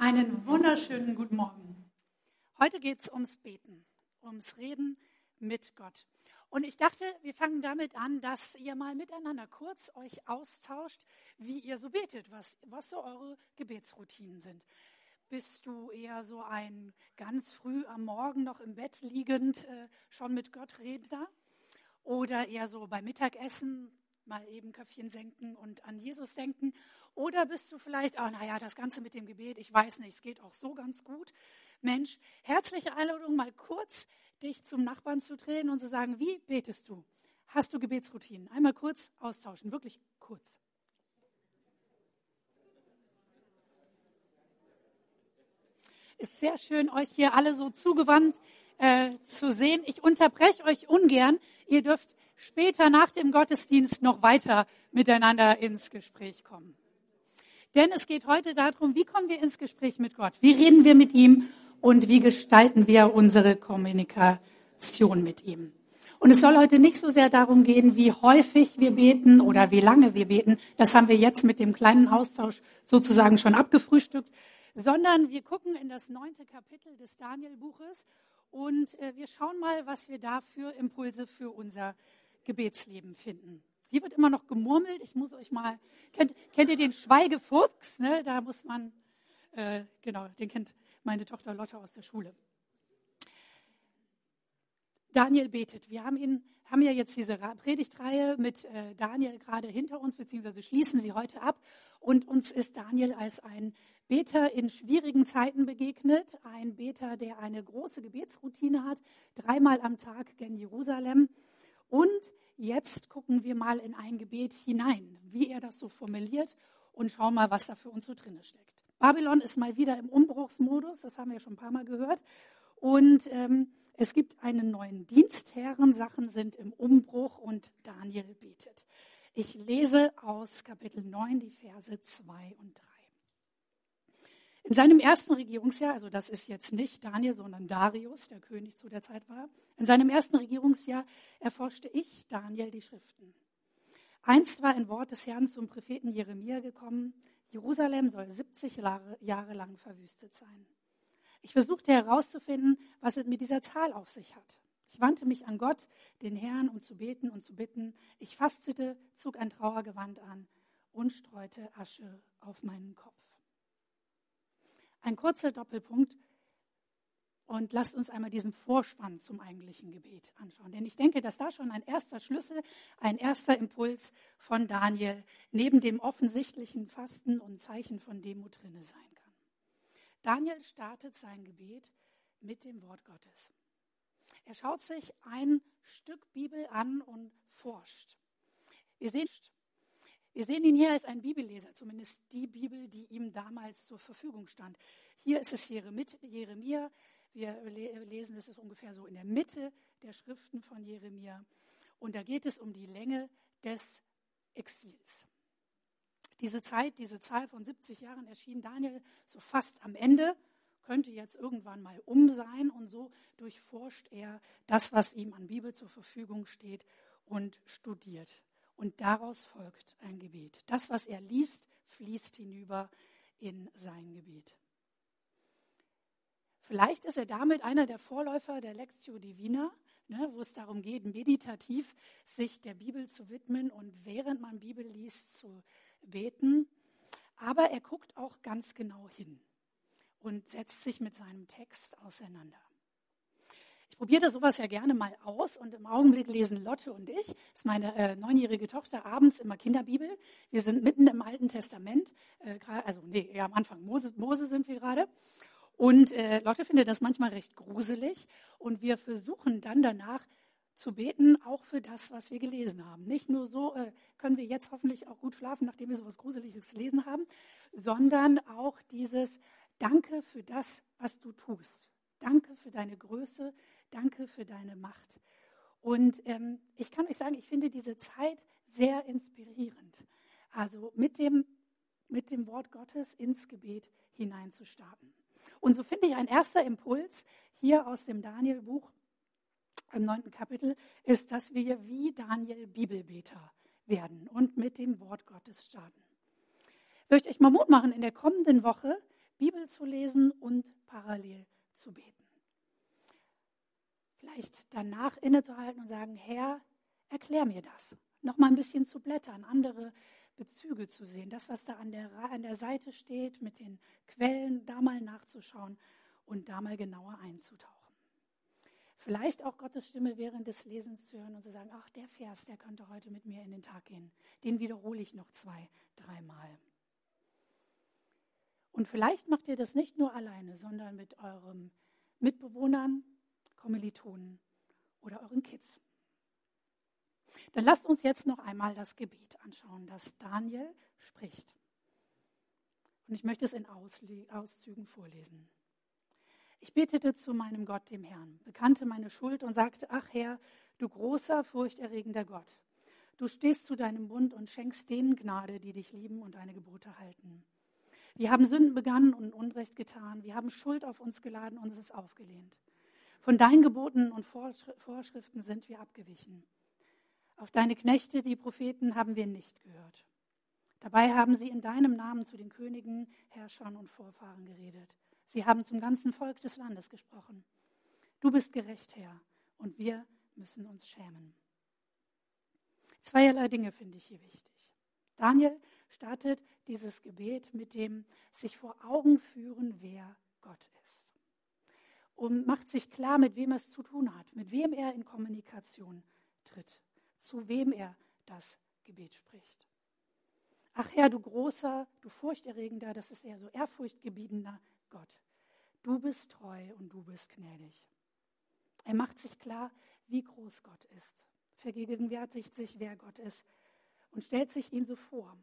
Einen wunderschönen guten Morgen. Heute geht es ums Beten, ums Reden mit Gott. Und ich dachte, wir fangen damit an, dass ihr mal miteinander kurz euch austauscht, wie ihr so betet, was, was so eure Gebetsroutinen sind. Bist du eher so ein ganz früh am Morgen noch im Bett liegend äh, schon mit Gott Redner? Oder eher so beim Mittagessen mal eben Köpfchen senken und an Jesus denken? Oder bist du vielleicht, oh, naja, das Ganze mit dem Gebet, ich weiß nicht, es geht auch so ganz gut. Mensch, herzliche Einladung, mal kurz dich zum Nachbarn zu drehen und zu sagen, wie betest du? Hast du Gebetsroutinen? Einmal kurz austauschen, wirklich kurz. Ist sehr schön, euch hier alle so zugewandt äh, zu sehen. Ich unterbreche euch ungern. Ihr dürft später nach dem Gottesdienst noch weiter miteinander ins Gespräch kommen. Denn es geht heute darum, wie kommen wir ins Gespräch mit Gott? Wie reden wir mit ihm und wie gestalten wir unsere Kommunikation mit ihm? Und es soll heute nicht so sehr darum gehen, wie häufig wir beten oder wie lange wir beten. Das haben wir jetzt mit dem kleinen Austausch sozusagen schon abgefrühstückt, sondern wir gucken in das neunte Kapitel des Daniel-Buches und äh, wir schauen mal, was wir da für Impulse für unser Gebetsleben finden. Hier wird immer noch gemurmelt. Ich muss euch mal, kennt, kennt ihr den Schweigefuchs? Ne? Da muss man, äh, genau, den kennt meine Tochter Lotte aus der Schule. Daniel betet. Wir haben ihn, haben ja jetzt diese Predigtreihe mit äh, Daniel gerade hinter uns, beziehungsweise schließen sie heute ab. Und uns ist Daniel als ein Beter in schwierigen Zeiten begegnet. Ein Beter, der eine große Gebetsroutine hat, dreimal am Tag gen Jerusalem. Und Jetzt gucken wir mal in ein Gebet hinein, wie er das so formuliert und schauen mal, was da für uns so drin steckt. Babylon ist mal wieder im Umbruchsmodus, das haben wir schon ein paar Mal gehört. Und ähm, es gibt einen neuen Dienstherren, Sachen sind im Umbruch und Daniel betet. Ich lese aus Kapitel 9 die Verse 2 und 3. In seinem ersten Regierungsjahr, also das ist jetzt nicht Daniel, sondern Darius, der König zu der Zeit war, in seinem ersten Regierungsjahr erforschte ich, Daniel, die Schriften. Einst war ein Wort des Herrn zum Propheten Jeremia gekommen, Jerusalem soll 70 Jahre lang verwüstet sein. Ich versuchte herauszufinden, was es mit dieser Zahl auf sich hat. Ich wandte mich an Gott, den Herrn, um zu beten und zu bitten. Ich fastete, zog ein Trauergewand an und streute Asche auf meinen Kopf. Ein kurzer Doppelpunkt und lasst uns einmal diesen Vorspann zum eigentlichen Gebet anschauen. Denn ich denke, dass da schon ein erster Schlüssel, ein erster Impuls von Daniel neben dem offensichtlichen Fasten und Zeichen von Demut drinne sein kann. Daniel startet sein Gebet mit dem Wort Gottes. Er schaut sich ein Stück Bibel an und forscht. Wir sehen, wir sehen ihn hier als ein Bibelleser, zumindest die Bibel, die ihm damals zur Verfügung stand. Hier ist es Jeremia. Wir lesen, es ist ungefähr so in der Mitte der Schriften von Jeremia. Und da geht es um die Länge des Exils. Diese Zeit, diese Zahl von 70 Jahren erschien Daniel so fast am Ende, könnte jetzt irgendwann mal um sein und so durchforscht er das, was ihm an Bibel zur Verfügung steht und studiert und daraus folgt ein Gebet. Das, was er liest, fließt hinüber in sein Gebet. Vielleicht ist er damit einer der Vorläufer der Lectio Divina, ne, wo es darum geht, meditativ sich der Bibel zu widmen und während man Bibel liest zu beten. Aber er guckt auch ganz genau hin und setzt sich mit seinem Text auseinander. Probiere sowas ja gerne mal aus und im Augenblick lesen Lotte und ich, das ist meine äh, neunjährige Tochter, abends immer Kinderbibel. Wir sind mitten im Alten Testament, äh, also nee, ja, am Anfang Mose, Mose sind wir gerade. Und äh, Lotte findet das manchmal recht gruselig und wir versuchen dann danach zu beten, auch für das, was wir gelesen haben. Nicht nur so äh, können wir jetzt hoffentlich auch gut schlafen, nachdem wir so etwas Gruseliges gelesen haben, sondern auch dieses Danke für das, was du tust. Danke für deine Größe, Danke für deine Macht. Und ähm, ich kann euch sagen, ich finde diese Zeit sehr inspirierend. Also mit dem, mit dem Wort Gottes ins Gebet hineinzustarten. Und so finde ich ein erster Impuls hier aus dem Daniel-Buch im neunten Kapitel ist, dass wir wie Daniel Bibelbeter werden und mit dem Wort Gottes starten. Ich möchte euch mal Mut machen, in der kommenden Woche Bibel zu lesen und parallel zu beten. Vielleicht danach innezuhalten und sagen, Herr, erklär mir das. Noch mal ein bisschen zu blättern, andere Bezüge zu sehen, das, was da an der, an der Seite steht, mit den Quellen, da mal nachzuschauen und da mal genauer einzutauchen. Vielleicht auch Gottes Stimme während des Lesens zu hören und zu sagen, ach, der Vers, der könnte heute mit mir in den Tag gehen. Den wiederhole ich noch zwei, dreimal. Und vielleicht macht ihr das nicht nur alleine, sondern mit euren Mitbewohnern, Kommilitonen oder euren Kids. Dann lasst uns jetzt noch einmal das Gebet anschauen, das Daniel spricht. Und ich möchte es in Auszügen vorlesen. Ich betete zu meinem Gott, dem Herrn, bekannte meine Schuld und sagte, ach Herr, du großer, furchterregender Gott, du stehst zu deinem Bund und schenkst denen Gnade, die dich lieben und deine Gebote halten. Wir haben Sünden begangen und Unrecht getan, wir haben Schuld auf uns geladen und es ist aufgelehnt. Von deinen Geboten und Vorschriften sind wir abgewichen. Auf deine Knechte, die Propheten, haben wir nicht gehört. Dabei haben sie in deinem Namen zu den Königen, Herrschern und Vorfahren geredet. Sie haben zum ganzen Volk des Landes gesprochen. Du bist gerecht, Herr, und wir müssen uns schämen. Zweierlei Dinge finde ich hier wichtig. Daniel startet dieses Gebet mit dem sich vor Augen führen, wer Gott ist. Und macht sich klar, mit wem er es zu tun hat, mit wem er in Kommunikation tritt, zu wem er das Gebet spricht. Ach Herr, du großer, du furchterregender, das ist eher so ehrfurchtgebietender Gott. Du bist treu und du bist gnädig. Er macht sich klar, wie groß Gott ist, vergegenwärtigt sich, wer Gott ist und stellt sich ihn so vor,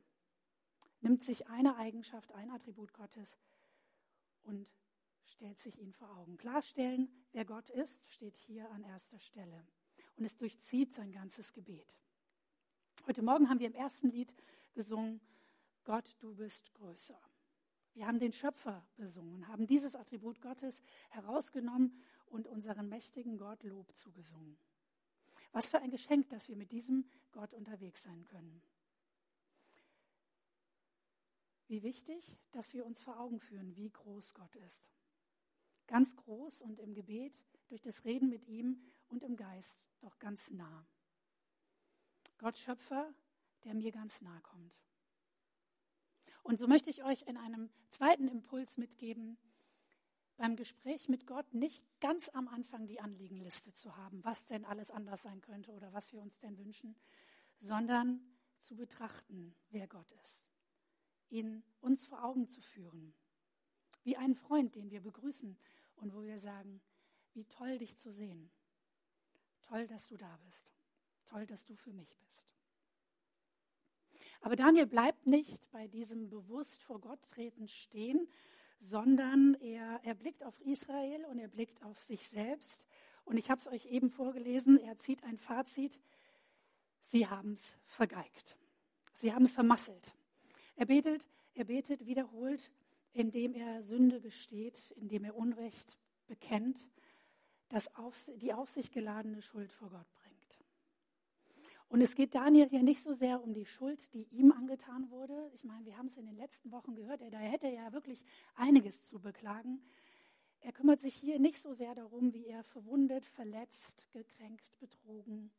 nimmt sich eine Eigenschaft, ein Attribut Gottes und stellt sich ihn vor Augen. Klarstellen, wer Gott ist, steht hier an erster Stelle und es durchzieht sein ganzes Gebet. Heute Morgen haben wir im ersten Lied gesungen, Gott, du bist größer. Wir haben den Schöpfer besungen, haben dieses Attribut Gottes herausgenommen und unseren mächtigen Gott Lob zugesungen. Was für ein Geschenk, dass wir mit diesem Gott unterwegs sein können. Wie wichtig, dass wir uns vor Augen führen, wie groß Gott ist. Ganz groß und im Gebet, durch das Reden mit ihm und im Geist, doch ganz nah. Gott Schöpfer, der mir ganz nah kommt. Und so möchte ich euch in einem zweiten Impuls mitgeben, beim Gespräch mit Gott nicht ganz am Anfang die Anliegenliste zu haben, was denn alles anders sein könnte oder was wir uns denn wünschen, sondern zu betrachten, wer Gott ist, ihn uns vor Augen zu führen, wie einen Freund, den wir begrüßen und wo wir sagen, wie toll dich zu sehen, toll, dass du da bist, toll, dass du für mich bist. Aber Daniel bleibt nicht bei diesem bewusst vor Gott treten stehen, sondern er, er blickt auf Israel und er blickt auf sich selbst. Und ich habe es euch eben vorgelesen, er zieht ein Fazit, sie haben es vergeigt. Sie haben es vermasselt. Er betet, er betet wiederholt, indem er Sünde gesteht, indem er Unrecht bekennt, das auf, die auf sich geladene Schuld vor Gott bringt. Und es geht Daniel hier nicht so sehr um die Schuld, die ihm angetan wurde. Ich meine, wir haben es in den letzten Wochen gehört, er, da hätte ja wirklich einiges zu beklagen. Er kümmert sich hier nicht so sehr darum, wie er verwundet, verletzt, gekränkt, betrogen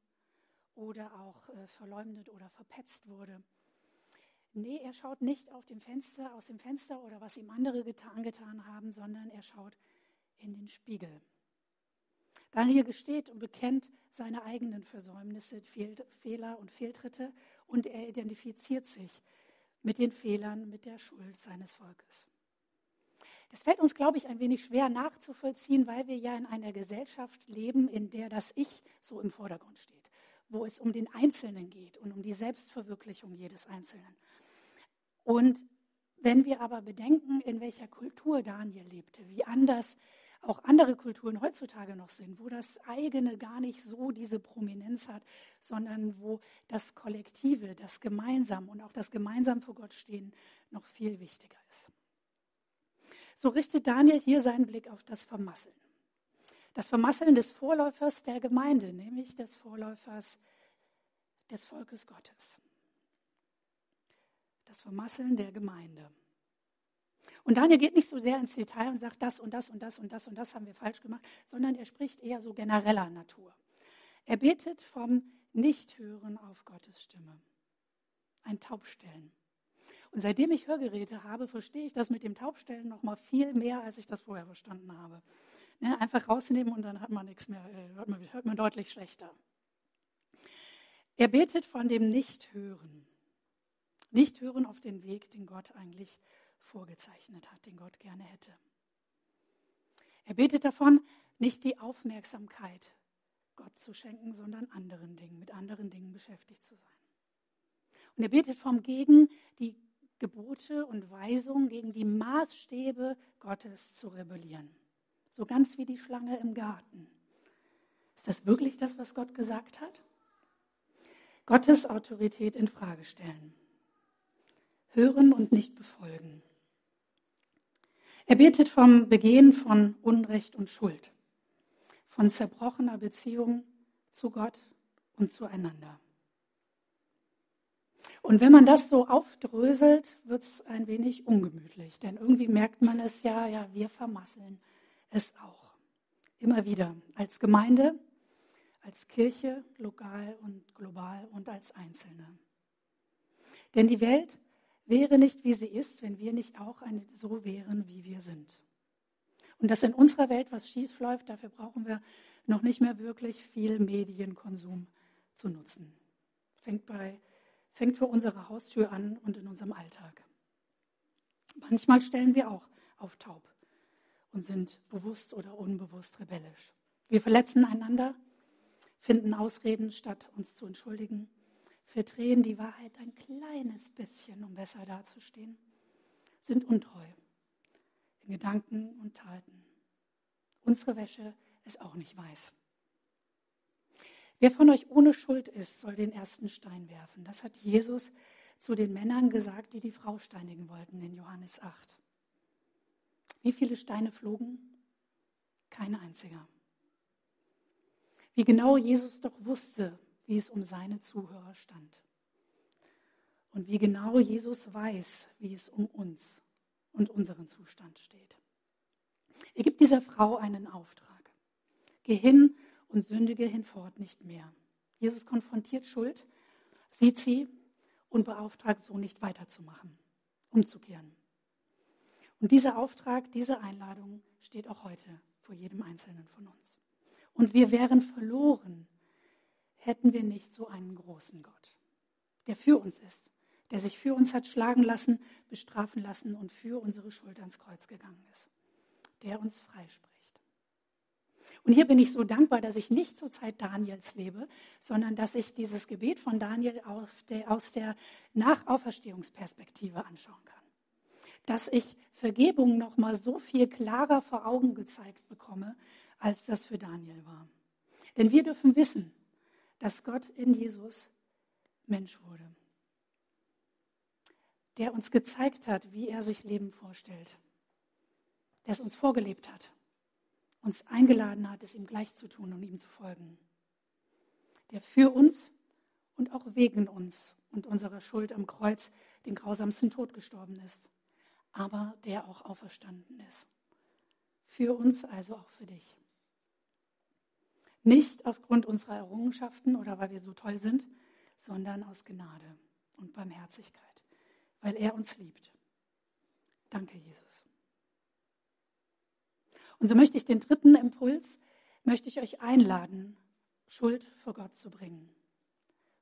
oder auch äh, verleumdet oder verpetzt wurde. Nee, er schaut nicht auf dem Fenster, aus dem Fenster oder was ihm andere getan, getan haben, sondern er schaut in den Spiegel. Daniel gesteht und bekennt seine eigenen Versäumnisse, Fehler und Fehltritte und er identifiziert sich mit den Fehlern, mit der Schuld seines Volkes. Das fällt uns, glaube ich, ein wenig schwer nachzuvollziehen, weil wir ja in einer Gesellschaft leben, in der das Ich so im Vordergrund steht, wo es um den Einzelnen geht und um die Selbstverwirklichung jedes Einzelnen. Und wenn wir aber bedenken, in welcher Kultur Daniel lebte, wie anders auch andere Kulturen heutzutage noch sind, wo das eigene gar nicht so diese Prominenz hat, sondern wo das Kollektive, das Gemeinsam und auch das Gemeinsam vor Gott stehen noch viel wichtiger ist. So richtet Daniel hier seinen Blick auf das Vermasseln. Das Vermasseln des Vorläufers der Gemeinde, nämlich des Vorläufers des Volkes Gottes. Das Vermasseln der Gemeinde. Und Daniel geht nicht so sehr ins Detail und sagt, das und das und das und das und das haben wir falsch gemacht, sondern er spricht eher so genereller Natur. Er betet vom Nichthören auf Gottes Stimme. Ein Taubstellen. Und seitdem ich Hörgeräte habe, verstehe ich das mit dem Taubstellen noch mal viel mehr, als ich das vorher verstanden habe. Ne, einfach rausnehmen und dann hat man nichts mehr, äh, hört man, hört man deutlich schlechter. Er betet von dem Nichthören. Nichthören auf den Weg, den Gott eigentlich vorgezeichnet hat, den Gott gerne hätte. Er betet davon, nicht die Aufmerksamkeit Gott zu schenken, sondern anderen Dingen, mit anderen Dingen beschäftigt zu sein. Und er betet vom gegen die Gebote und Weisungen, gegen die Maßstäbe Gottes zu rebellieren. So ganz wie die Schlange im Garten. Ist das wirklich das, was Gott gesagt hat? Gottes Autorität in Frage stellen. Hören und nicht befolgen. Er betet vom Begehen von Unrecht und Schuld von zerbrochener Beziehung zu Gott und zueinander. Und wenn man das so aufdröselt, wird es ein wenig ungemütlich, denn irgendwie merkt man es ja, ja, wir vermasseln es auch. Immer wieder, als Gemeinde, als Kirche, lokal und global und als Einzelne. Denn die Welt wäre nicht, wie sie ist, wenn wir nicht auch so wären, wie wir sind. Und dass in unserer Welt was schief läuft, dafür brauchen wir noch nicht mehr wirklich viel Medienkonsum zu nutzen. Fängt, bei, fängt vor unserer Haustür an und in unserem Alltag. Manchmal stellen wir auch auf taub und sind bewusst oder unbewusst rebellisch. Wir verletzen einander, finden Ausreden, statt uns zu entschuldigen, verdrehen die Wahrheit ein kleines bisschen, um besser dazustehen, sind untreu in Gedanken und Taten. Unsere Wäsche ist auch nicht weiß. Wer von euch ohne Schuld ist, soll den ersten Stein werfen. Das hat Jesus zu den Männern gesagt, die die Frau steinigen wollten in Johannes 8. Wie viele Steine flogen? Keine einziger. Wie genau Jesus doch wusste, wie es um seine Zuhörer stand. Und wie genau Jesus weiß, wie es um uns und unseren Zustand steht. Er gibt dieser Frau einen Auftrag. Geh hin und sündige hinfort nicht mehr. Jesus konfrontiert Schuld, sieht sie und beauftragt so nicht weiterzumachen, umzukehren. Und dieser Auftrag, diese Einladung steht auch heute vor jedem Einzelnen von uns. Und wir wären verloren, hätten wir nicht so einen großen Gott, der für uns ist der sich für uns hat schlagen lassen, bestrafen lassen und für unsere Schuld ans Kreuz gegangen ist, der uns freispricht. Und hier bin ich so dankbar, dass ich nicht zur Zeit Daniels lebe, sondern dass ich dieses Gebet von Daniel aus der Nachauferstehungsperspektive anschauen kann. Dass ich Vergebung noch mal so viel klarer vor Augen gezeigt bekomme, als das für Daniel war. Denn wir dürfen wissen, dass Gott in Jesus Mensch wurde der uns gezeigt hat, wie er sich Leben vorstellt, der es uns vorgelebt hat, uns eingeladen hat, es ihm gleich zu tun und ihm zu folgen, der für uns und auch wegen uns und unserer Schuld am Kreuz den grausamsten Tod gestorben ist, aber der auch auferstanden ist. Für uns, also auch für dich. Nicht aufgrund unserer Errungenschaften oder weil wir so toll sind, sondern aus Gnade und Barmherzigkeit weil er uns liebt. Danke, Jesus. Und so möchte ich den dritten Impuls, möchte ich euch einladen, Schuld vor Gott zu bringen.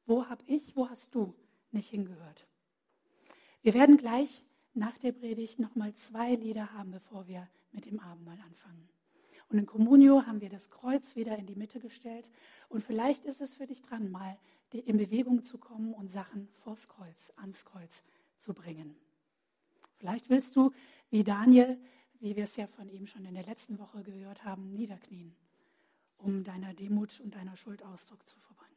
Wo habe ich, wo hast du nicht hingehört? Wir werden gleich nach der Predigt nochmal zwei Lieder haben, bevor wir mit dem Abendmahl anfangen. Und in Communio haben wir das Kreuz wieder in die Mitte gestellt. Und vielleicht ist es für dich dran, mal in Bewegung zu kommen und Sachen vors Kreuz, ans Kreuz zu bringen. Vielleicht willst du, wie Daniel, wie wir es ja von ihm schon in der letzten Woche gehört haben, niederknien, um deiner Demut und deiner Schuld Ausdruck zu verbringen.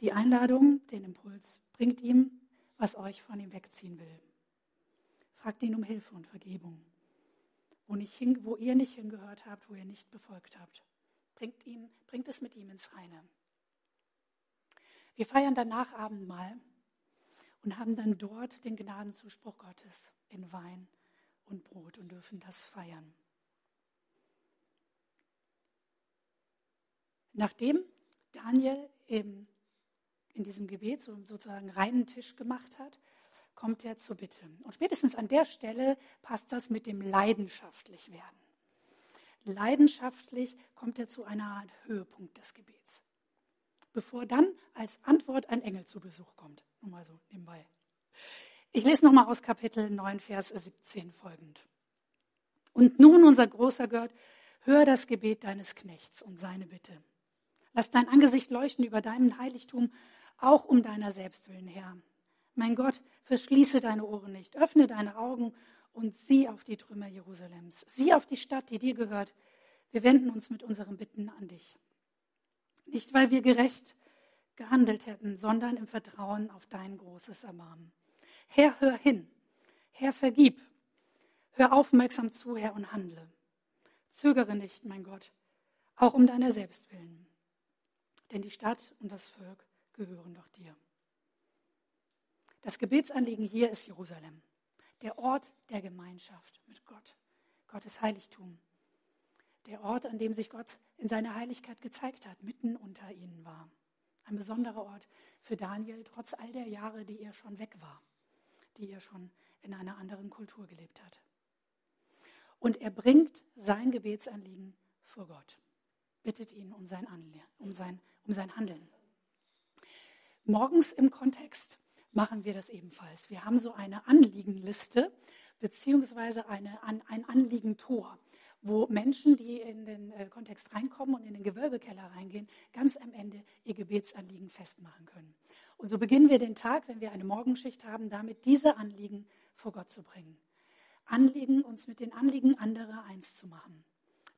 Die Einladung, den Impuls, bringt ihm, was euch von ihm wegziehen will. Fragt ihn um Hilfe und Vergebung. Wo, hin, wo ihr nicht hingehört habt, wo ihr nicht befolgt habt. Bringt, ihm, bringt es mit ihm ins Reine. Wir feiern danach Abendmahl und haben dann dort den Gnadenzuspruch Gottes in Wein und Brot und dürfen das feiern. Nachdem Daniel eben in diesem Gebet so sozusagen reinen Tisch gemacht hat, kommt er zur Bitte. Und spätestens an der Stelle passt das mit dem leidenschaftlich werden. Leidenschaftlich kommt er zu einer Art Höhepunkt des Gebets, bevor dann als Antwort ein Engel zu Besuch kommt. Nur mal so nebenbei. Ich lese nochmal aus Kapitel 9, Vers 17 folgend. Und nun, unser großer Gott, hör das Gebet deines Knechts und seine Bitte. Lass dein Angesicht leuchten über deinem Heiligtum, auch um deiner selbst willen, Herr. Mein Gott, verschließe deine Ohren nicht, öffne deine Augen und sieh auf die Trümmer Jerusalems. Sieh auf die Stadt, die dir gehört. Wir wenden uns mit unseren Bitten an dich. Nicht, weil wir gerecht gehandelt hätten, sondern im Vertrauen auf dein großes Erbarmen. Herr, hör hin. Herr, vergib. Hör aufmerksam zu, Herr, und handle. Zögere nicht, mein Gott, auch um deiner selbst willen. Denn die Stadt und das Volk gehören doch dir. Das Gebetsanliegen hier ist Jerusalem, der Ort der Gemeinschaft mit Gott, Gottes Heiligtum. Der Ort, an dem sich Gott in seiner Heiligkeit gezeigt hat, mitten unter ihnen war. Ein besonderer Ort für Daniel, trotz all der Jahre, die er schon weg war, die er schon in einer anderen Kultur gelebt hat. Und er bringt sein Gebetsanliegen vor Gott, bittet ihn um sein, Anle um sein, um sein Handeln. Morgens im Kontext machen wir das ebenfalls. Wir haben so eine Anliegenliste beziehungsweise eine, ein Anliegentor, wo Menschen, die in den äh, Kontext reinkommen und in den Gewölbekeller reingehen, ganz am Ende ihr Gebetsanliegen festmachen können. Und so beginnen wir den Tag, wenn wir eine Morgenschicht haben, damit diese Anliegen vor Gott zu bringen. Anliegen, uns mit den Anliegen anderer eins zu machen.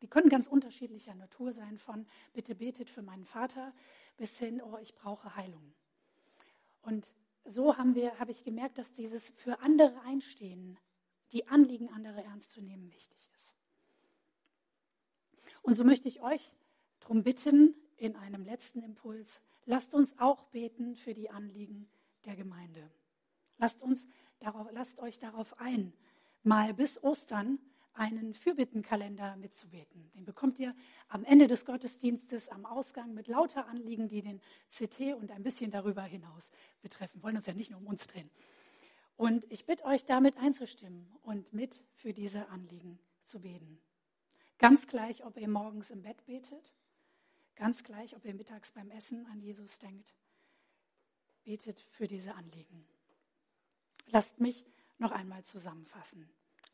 Die können ganz unterschiedlicher Natur sein, von bitte betet für meinen Vater bis hin, oh, ich brauche Heilung. Und so haben wir, habe ich gemerkt, dass dieses für andere einstehen, die Anliegen anderer ernst zu nehmen, wichtig ist. Und so möchte ich euch darum bitten, in einem letzten Impuls, lasst uns auch beten für die Anliegen der Gemeinde. Lasst, uns darauf, lasst euch darauf ein, mal bis Ostern einen Fürbittenkalender mitzubeten. Den bekommt ihr am Ende des Gottesdienstes am Ausgang mit lauter Anliegen, die den CT und ein bisschen darüber hinaus betreffen. Wir wollen uns ja nicht nur um uns drehen. Und ich bitte euch, damit einzustimmen und mit für diese Anliegen zu beten. Ganz gleich, ob ihr morgens im Bett betet, ganz gleich, ob ihr mittags beim Essen an Jesus denkt, betet für diese Anliegen. Lasst mich noch einmal zusammenfassen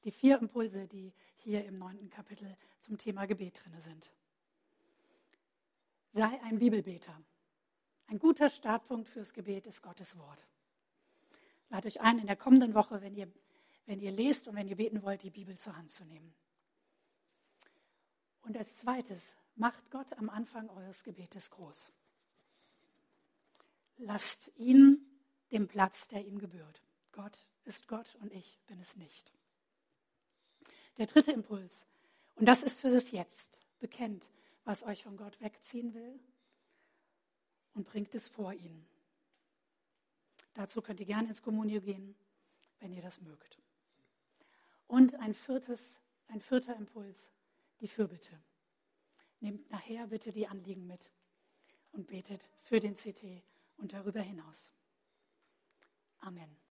die vier Impulse, die hier im neunten Kapitel zum Thema Gebet drin sind. Sei ein Bibelbeter. Ein guter Startpunkt fürs Gebet ist Gottes Wort. Lade euch ein, in der kommenden Woche, wenn ihr, wenn ihr lest und wenn ihr beten wollt, die Bibel zur Hand zu nehmen. Und als zweites, macht Gott am Anfang eures Gebetes groß. Lasst ihn den Platz, der ihm gebührt. Gott ist Gott und ich bin es nicht. Der dritte Impuls, und das ist für das Jetzt, bekennt, was euch von Gott wegziehen will und bringt es vor ihn. Dazu könnt ihr gerne ins Kommunion gehen, wenn ihr das mögt. Und ein, viertes, ein vierter Impuls, die Fürbitte. Nehmt nachher bitte die Anliegen mit und betet für den CT und darüber hinaus. Amen.